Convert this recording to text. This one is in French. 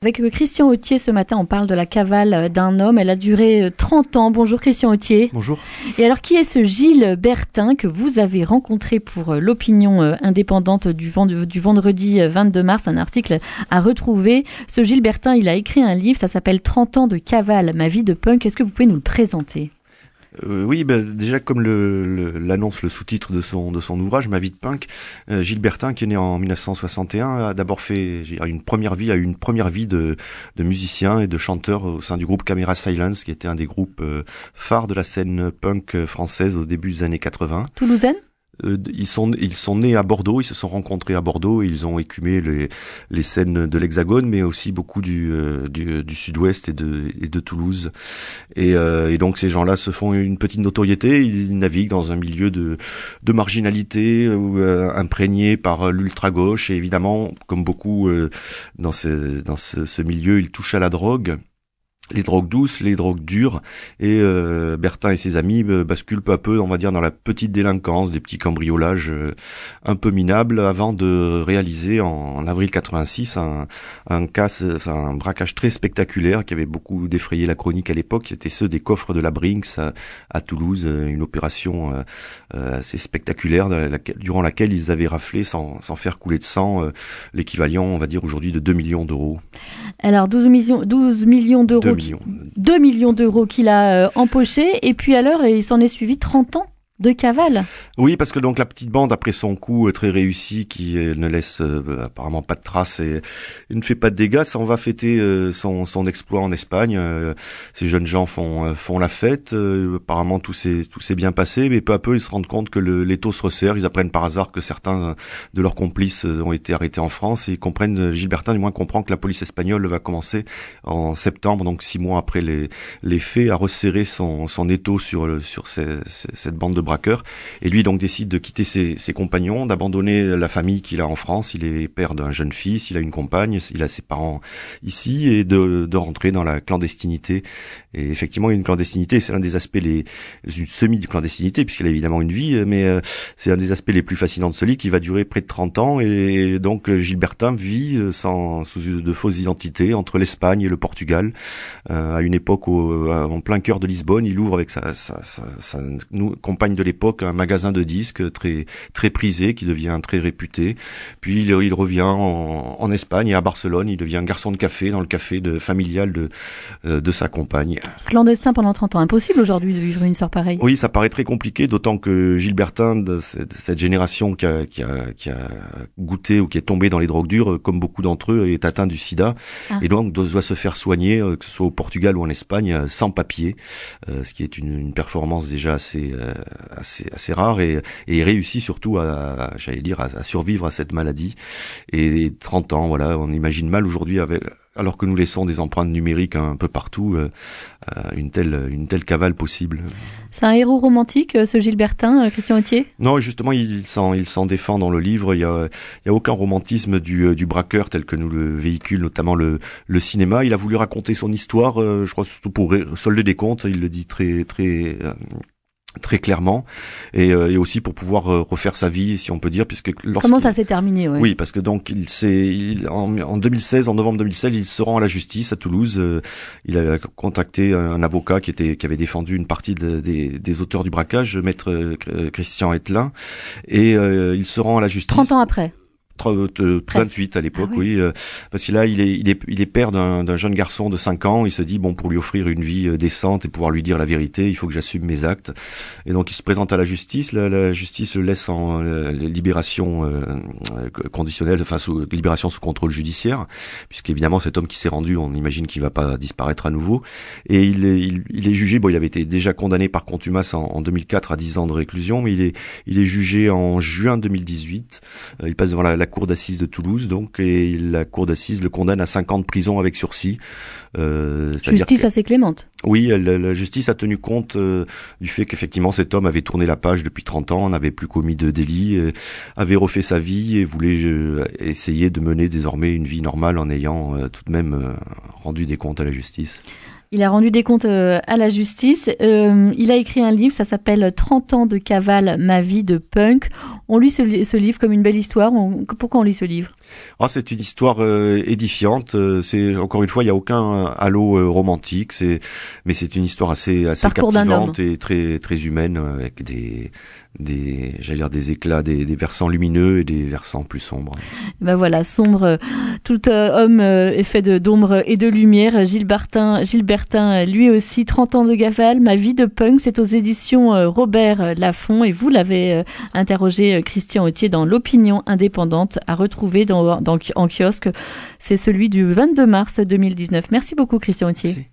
Avec Christian Autier ce matin, on parle de la cavale d'un homme. Elle a duré 30 ans. Bonjour Christian Autier. Bonjour. Et alors, qui est ce Gilles Bertin que vous avez rencontré pour euh, l'opinion euh, indépendante du, vendredi 22 euh, mars? Un article à retrouver. Ce Gilles Bertin, il a écrit un livre, ça s'appelle 30 ans de cavale, ma vie de punk. Est-ce que vous pouvez nous le présenter? Euh, oui, ben, déjà comme l'annonce le, sous-titre de son de son ouvrage, Ma vie de punk, euh, Gilles Bertin, qui est né en 1961, a d'abord fait une première vie, a eu une première vie de, de musicien et de chanteur au sein du groupe Camera Silence, qui était un des groupes euh, phares de la scène punk française au début des années 80. Toulousaine? Ils sont ils sont nés à Bordeaux, ils se sont rencontrés à Bordeaux, ils ont écumé les les scènes de l'Hexagone, mais aussi beaucoup du euh, du, du Sud-Ouest et de et de Toulouse. Et, euh, et donc ces gens-là se font une petite notoriété, ils naviguent dans un milieu de de marginalité imprégné par l'ultra gauche et évidemment comme beaucoup dans ce dans ce milieu, ils touchent à la drogue les drogues douces, les drogues dures, et euh, Bertin et ses amis euh, basculent peu à peu, on va dire, dans la petite délinquance, des petits cambriolages euh, un peu minables, avant de réaliser en, avril 86 un, un casse, un braquage très spectaculaire qui avait beaucoup défrayé la chronique à l'époque, qui était ceux des coffres de la Brinks à, Toulouse, une opération assez spectaculaire durant laquelle ils avaient raflé, sans, sans faire couler de sang, l'équivalent, on va dire, aujourd'hui de 2 millions d'euros. Alors 12 millions, 12 millions d'euros 2 millions d'euros qu'il a euh, empoché. Et puis alors, il s'en est suivi 30 ans de cavale. Oui, parce que donc la petite bande après son coup euh, très réussi, qui euh, ne laisse euh, apparemment pas de traces et, ne fait pas de dégâts, ça on va fêter son, son exploit en Espagne. ces jeunes gens font font la fête. apparemment tout s'est tout s'est bien passé, mais peu à peu ils se rendent compte que le, les taux se resserrent. Ils apprennent par hasard que certains de leurs complices ont été arrêtés en France et ils comprennent. Gilbertin du moins comprend que la police espagnole va commencer en septembre, donc six mois après les les faits, à resserrer son son étau sur sur cette bande de braqueur. Et lui donc décide de quitter ses, compagnons, d'abandonner la famille qu'il a en France. Il est père d'un jeune fils, il a une compagne, il a ses parents ici et de, rentrer dans la clandestinité. Et effectivement, une clandestinité, c'est l'un des aspects une semi-clandestinité puisqu'il a évidemment une vie, mais euh, c'est un des aspects les plus fascinants de ce livre qui va durer près de 30 ans. Et donc Gilbertin vit euh, sous de fausses identités entre l'Espagne et le Portugal euh, à une époque en plein cœur de Lisbonne, il ouvre avec sa compagne de l'époque un magasin de disques très très prisé qui devient très réputé. Puis il, il revient en, en, Espagne et à Barcelone, il devient garçon de café dans le café de, familial de euh, de sa compagne. Clandestin pendant 30 ans, impossible aujourd'hui de vivre une sorte pareille. Oui, ça paraît très compliqué, d'autant que Gilbertin de cette, cette génération qui a, qui, a, qui a goûté ou qui est tombé dans les drogues dures, comme beaucoup d'entre eux, est atteint du SIDA ah. et donc doit se faire soigner, euh, que ce soit au Portugal ou en Espagne, euh, sans papier, ce qui est une, une performance déjà assez assez, assez rare et, et réussit surtout à, j'allais dire, à, survivre à cette maladie. Et 30 ans, voilà, on imagine mal aujourd'hui avec alors que nous laissons des empreintes numériques un peu partout, euh, euh, une telle une telle cavale possible. C'est un héros romantique, euh, ce Gilbertin, Christian Autier? Non, justement, il s'en il s'en défend dans le livre. Il y a il y a aucun romantisme du du braqueur tel que nous le véhicule, notamment le le cinéma. Il a voulu raconter son histoire, je crois surtout pour solder des comptes. Il le dit très très très clairement. Et, euh, et, aussi pour pouvoir euh, refaire sa vie si on peut dire puisque comment ça s'est terminé ouais? oui parce que donc il s'est en, en, 2016 en novembre 2016 il se rend à la justice à Toulouse. Euh, il a contacté un, avocat qui était qui avait défendu une partie de, des, des, auteurs du braquage maître Christian Etlin. Et il se rend à la justice 30 ans après 28 à l'époque, ah oui, euh, parce que là, il est, il est, il est père d'un jeune garçon de 5 ans. Il se dit bon, pour lui offrir une vie euh, décente et pouvoir lui dire la vérité, il faut que j'assume mes actes. Et donc, il se présente à la justice. La, la justice le laisse en euh, libération conditionnelle, enfin sous libération sous contrôle judiciaire, puisqu'évidemment, cet homme qui s'est rendu, on imagine qu'il va pas disparaître à nouveau. Et il est, il, est jugé. Bon, il avait été déjà condamné par contumace en, en, 2004 à 10 ans de réclusion, mais il est, il est jugé en juin 2018. il passe devant la cour d'assises de Toulouse, donc, et la cour d'assises le condamne à 5 ans de prison avec sursis. Euh, justice assez clémente. Oui, la, justice a tenu compte euh, du fait qu'effectivement cet homme avait tourné la page depuis 30 ans, n'avait plus commis de délit, euh, avait refait sa vie et voulait euh, essayer de mener désormais une vie normale en ayant tout de même rendu des comptes à la justice. Il a rendu des comptes euh, à la justice. Euh, il a écrit un livre, ça s'appelle 30 ans de cavale, ma vie de punk. On lit ce, livre comme une belle histoire. pourquoi on lit ce livre? Oh, C'est une histoire euh, édifiante. C'est encore une fois, il n'y a aucun halo romantique. C'est mais c'est une histoire assez assez captivante et très très humaine avec des des j'allais dire des éclats, des, des, versants lumineux et des versants plus sombres. Ben voilà, sombre. Tout homme est fait d'ombre et de lumière. Gilles Gilles lui aussi 30 ans de Gaval, Ma vie de punk, c'est aux éditions euh, Robert Laffont et vous l'avez euh, interrogé euh, Christian Autier dans l'opinion indépendante à retrouver dans, en kiosque. C'est celui du 22 mars 2019. Merci beaucoup Christian Autier.